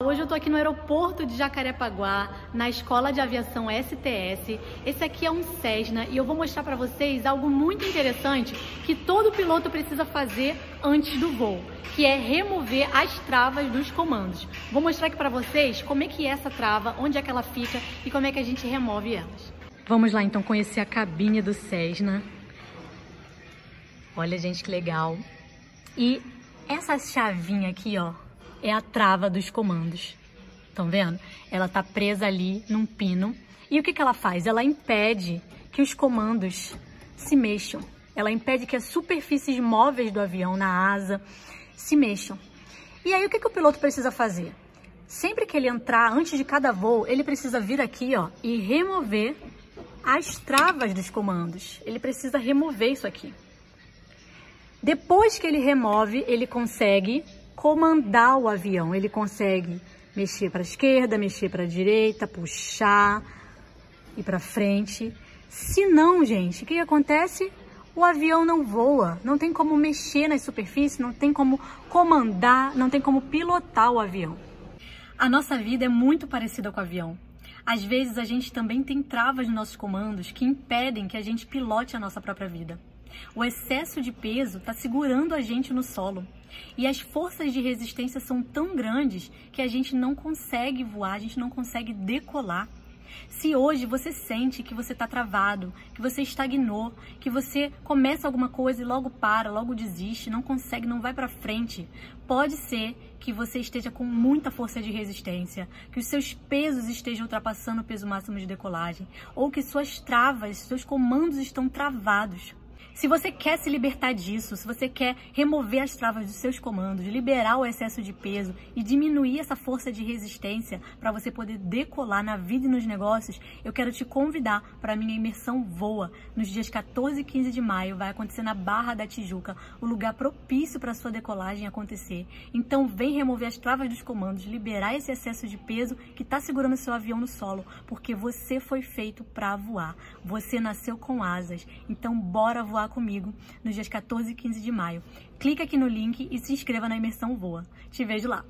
Hoje eu estou aqui no aeroporto de Jacarepaguá, na Escola de Aviação STS. Esse aqui é um Cessna e eu vou mostrar para vocês algo muito interessante que todo piloto precisa fazer antes do voo, que é remover as travas dos comandos. Vou mostrar aqui para vocês como é que é essa trava, onde é que ela fica e como é que a gente remove elas. Vamos lá então conhecer a cabine do Cessna. Olha gente que legal. E essa chavinha aqui, ó, é a trava dos comandos. Estão vendo? Ela está presa ali num pino. E o que, que ela faz? Ela impede que os comandos se mexam. Ela impede que as superfícies móveis do avião na asa se mexam. E aí o que, que o piloto precisa fazer? Sempre que ele entrar, antes de cada voo, ele precisa vir aqui ó, e remover as travas dos comandos. Ele precisa remover isso aqui. Depois que ele remove, ele consegue comandar o avião. Ele consegue mexer para a esquerda, mexer para a direita, puxar e para frente. Se não, gente, o que acontece? O avião não voa, não tem como mexer nas superfícies, não tem como comandar, não tem como pilotar o avião. A nossa vida é muito parecida com o avião. Às vezes a gente também tem travas nos nossos comandos que impedem que a gente pilote a nossa própria vida. O excesso de peso está segurando a gente no solo. E as forças de resistência são tão grandes que a gente não consegue voar, a gente não consegue decolar. Se hoje você sente que você está travado, que você estagnou, que você começa alguma coisa e logo para, logo desiste, não consegue, não vai para frente, pode ser que você esteja com muita força de resistência, que os seus pesos estejam ultrapassando o peso máximo de decolagem, ou que suas travas, seus comandos estão travados. Se você quer se libertar disso, se você quer remover as travas dos seus comandos, liberar o excesso de peso e diminuir essa força de resistência para você poder decolar na vida e nos negócios, eu quero te convidar para a minha imersão Voa. Nos dias 14 e 15 de maio vai acontecer na Barra da Tijuca, o lugar propício para sua decolagem acontecer. Então vem remover as travas dos comandos, liberar esse excesso de peso que está segurando seu avião no solo, porque você foi feito para voar. Você nasceu com asas. Então bora voar comigo nos dias 14 e 15 de maio. Clica aqui no link e se inscreva na imersão Voa. Te vejo lá!